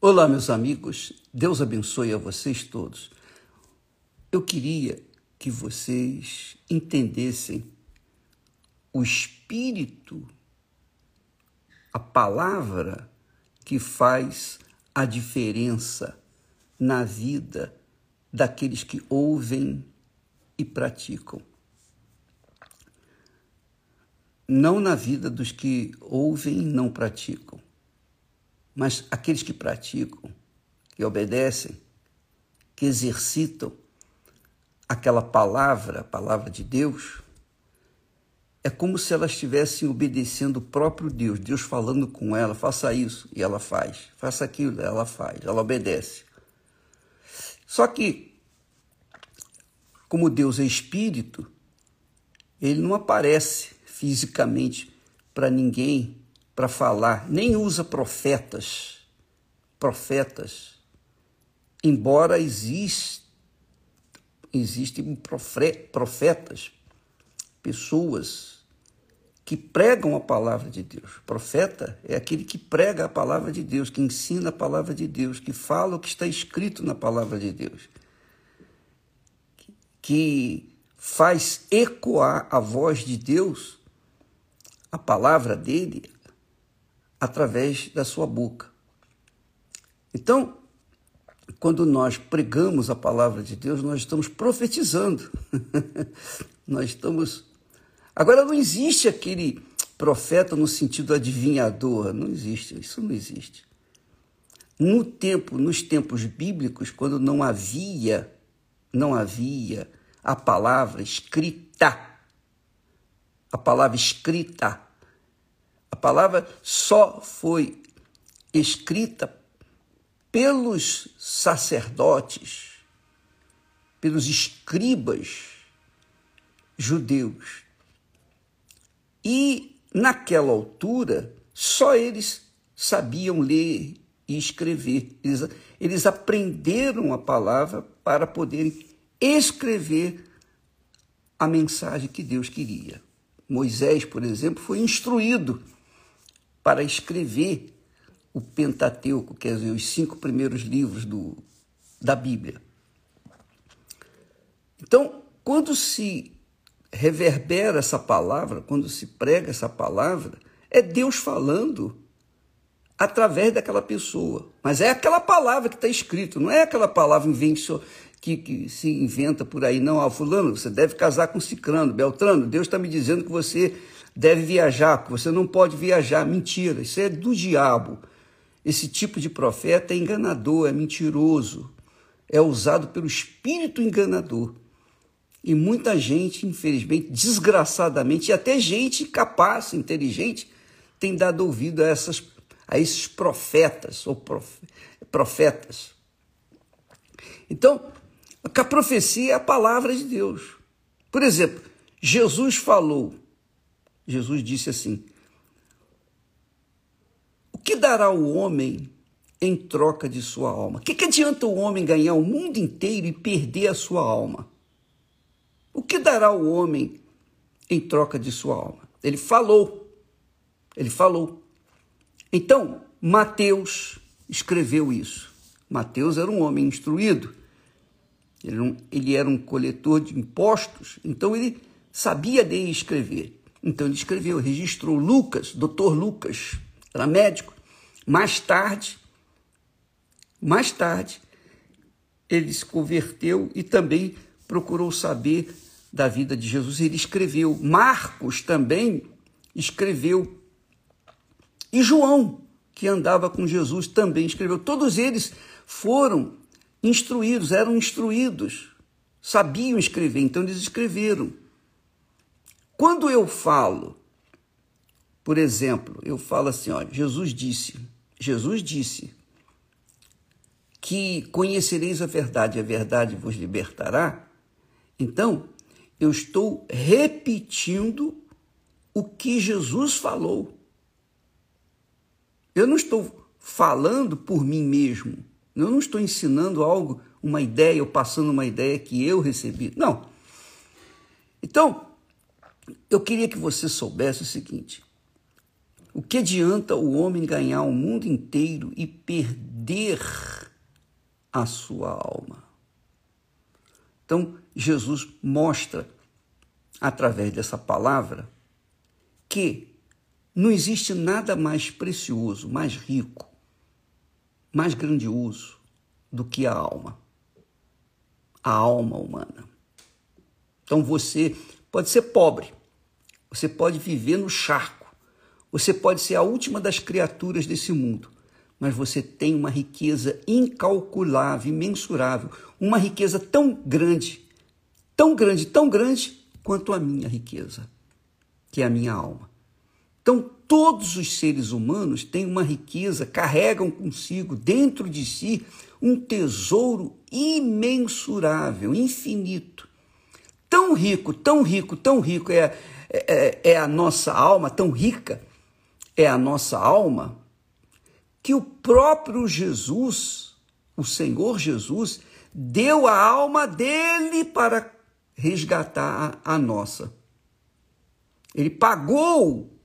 Olá, meus amigos, Deus abençoe a vocês todos. Eu queria que vocês entendessem o espírito, a palavra que faz a diferença na vida daqueles que ouvem e praticam. Não na vida dos que ouvem e não praticam mas aqueles que praticam, que obedecem, que exercitam aquela palavra, a palavra de Deus, é como se elas estivessem obedecendo o próprio Deus, Deus falando com ela, faça isso, e ela faz, faça aquilo, ela faz, ela obedece. Só que, como Deus é espírito, ele não aparece fisicamente para ninguém para falar, nem usa profetas. Profetas. Embora exista, existem profetas, pessoas que pregam a palavra de Deus. Profeta é aquele que prega a palavra de Deus, que ensina a palavra de Deus, que fala o que está escrito na palavra de Deus, que faz ecoar a voz de Deus, a palavra dele, através da sua boca. Então, quando nós pregamos a palavra de Deus, nós estamos profetizando. nós estamos. Agora, não existe aquele profeta no sentido adivinhador, não existe, isso não existe. No tempo, nos tempos bíblicos, quando não havia, não havia a palavra escrita, a palavra escrita, a palavra só foi escrita pelos sacerdotes, pelos escribas judeus. E naquela altura, só eles sabiam ler e escrever. Eles, eles aprenderam a palavra para poderem escrever a mensagem que Deus queria. Moisés, por exemplo, foi instruído para escrever o Pentateuco, quer dizer, os cinco primeiros livros do, da Bíblia. Então, quando se reverbera essa palavra, quando se prega essa palavra, é Deus falando através daquela pessoa. Mas é aquela palavra que está escrito, não é aquela palavra que, que, se inventa por aí. Não, ah, fulano, você deve casar com cicrano, beltrano, Deus está me dizendo que você deve viajar, que você não pode viajar. Mentira, isso é do diabo. Esse tipo de profeta é enganador, é mentiroso, é usado pelo espírito enganador. E muita gente, infelizmente, desgraçadamente, e até gente capaz, inteligente, tem dado ouvido a, essas, a esses profetas ou profetas. Então, a profecia é a palavra de Deus. Por exemplo, Jesus falou Jesus disse assim: O que dará o homem em troca de sua alma? O que, que adianta o homem ganhar o mundo inteiro e perder a sua alma? O que dará o homem em troca de sua alma? Ele falou. Ele falou. Então, Mateus escreveu isso. Mateus era um homem instruído. Ele era um, ele era um coletor de impostos, então ele sabia ler e escrever. Então ele escreveu, registrou Lucas, doutor Lucas, era médico. Mais tarde, mais tarde, ele se converteu e também procurou saber da vida de Jesus. Ele escreveu. Marcos também escreveu. E João, que andava com Jesus, também escreveu. Todos eles foram instruídos, eram instruídos, sabiam escrever, então eles escreveram. Quando eu falo, por exemplo, eu falo assim, ó, Jesus disse, Jesus disse que conhecereis a verdade, a verdade vos libertará. Então, eu estou repetindo o que Jesus falou. Eu não estou falando por mim mesmo. Eu não estou ensinando algo, uma ideia, ou passando uma ideia que eu recebi. Não. Então, eu queria que você soubesse o seguinte: o que adianta o homem ganhar o mundo inteiro e perder a sua alma. Então, Jesus mostra, através dessa palavra, que não existe nada mais precioso, mais rico, mais grandioso do que a alma. A alma humana. Então você pode ser pobre, você pode viver no charco, você pode ser a última das criaturas desse mundo, mas você tem uma riqueza incalculável, imensurável, uma riqueza tão grande, tão grande, tão grande quanto a minha riqueza, que é a minha alma. Então, todos os seres humanos têm uma riqueza, carregam consigo, dentro de si, um tesouro imensurável, infinito. Tão rico, tão rico, tão rico é, é, é a nossa alma, tão rica é a nossa alma, que o próprio Jesus, o Senhor Jesus, deu a alma dele para resgatar a nossa. Ele pagou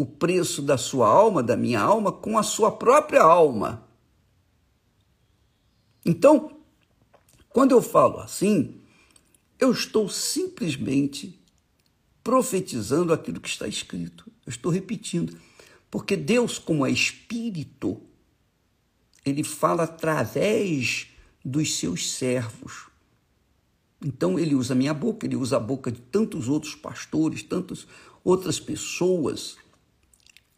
o preço da sua alma, da minha alma, com a sua própria alma. Então, quando eu falo assim, eu estou simplesmente profetizando aquilo que está escrito. Eu estou repetindo. Porque Deus, como é espírito, ele fala através dos seus servos. Então ele usa a minha boca, ele usa a boca de tantos outros pastores, tantas outras pessoas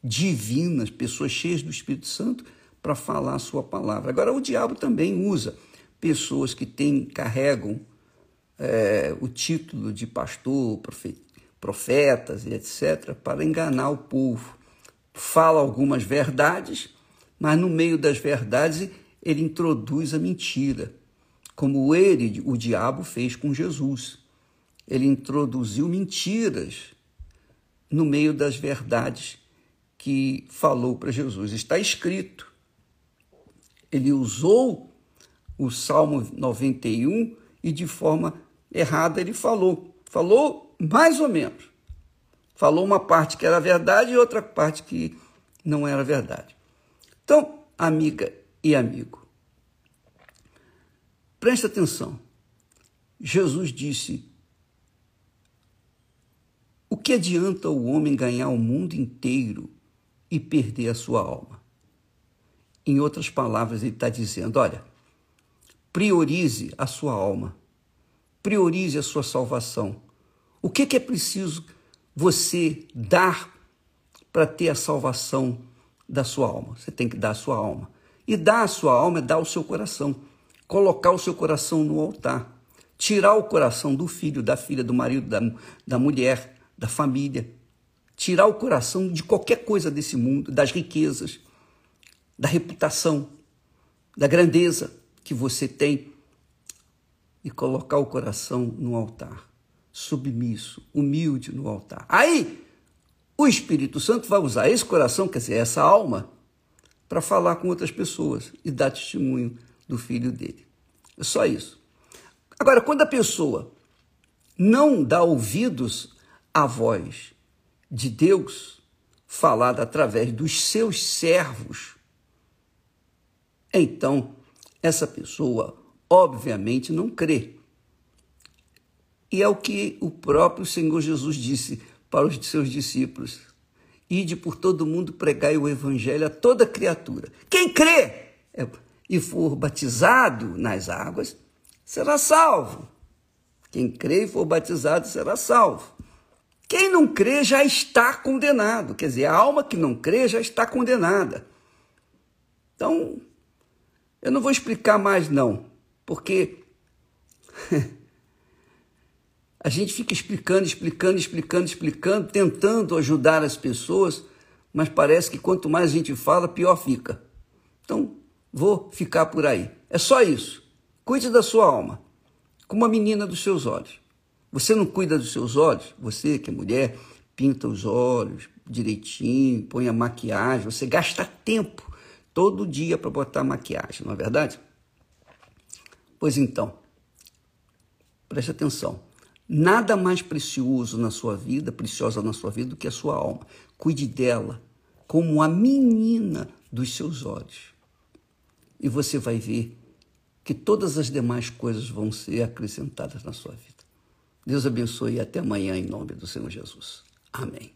divinas, pessoas cheias do Espírito Santo, para falar a sua palavra. Agora, o diabo também usa pessoas que têm, carregam é, o título de pastor, profetas e etc., para enganar o povo. Fala algumas verdades, mas no meio das verdades ele introduz a mentira, como ele, o diabo, fez com Jesus. Ele introduziu mentiras no meio das verdades que falou para Jesus. Está escrito. Ele usou o Salmo 91 e de forma errada ele falou. Falou mais ou menos. Falou uma parte que era verdade e outra parte que não era verdade. Então, amiga e amigo, preste atenção. Jesus disse: O que adianta o homem ganhar o mundo inteiro e perder a sua alma. Em outras palavras, ele está dizendo: olha, priorize a sua alma, priorize a sua salvação. O que, que é preciso você dar para ter a salvação da sua alma? Você tem que dar a sua alma. E dar a sua alma é dar o seu coração, colocar o seu coração no altar, tirar o coração do filho, da filha, do marido, da, da mulher, da família, tirar o coração de qualquer coisa desse mundo, das riquezas, da reputação, da grandeza que você tem e colocar o coração no altar, submisso, humilde no altar. Aí o Espírito Santo vai usar esse coração, quer dizer, essa alma, para falar com outras pessoas e dar testemunho do filho dele. É só isso. Agora, quando a pessoa não dá ouvidos à voz de Deus falada através dos seus servos, então essa pessoa obviamente não crê. E é o que o próprio Senhor Jesus disse para os seus discípulos: Ide por todo mundo pregai o evangelho a toda criatura. Quem crê e for batizado nas águas será salvo. Quem crê e for batizado será salvo. Quem não crê já está condenado. Quer dizer, a alma que não crê já está condenada. Então, eu não vou explicar mais, não, porque a gente fica explicando, explicando, explicando, explicando, tentando ajudar as pessoas, mas parece que quanto mais a gente fala, pior fica. Então, vou ficar por aí. É só isso. Cuide da sua alma, como a menina dos seus olhos. Você não cuida dos seus olhos? Você que é mulher, pinta os olhos direitinho, põe a maquiagem, você gasta tempo todo dia para botar maquiagem, não é verdade? Pois então, preste atenção. Nada mais precioso na sua vida, preciosa na sua vida, do que a sua alma. Cuide dela como a menina dos seus olhos. e você vai ver que todas as demais coisas vão ser acrescentadas na sua vida. Deus abençoe e até amanhã em nome do Senhor Jesus. Amém.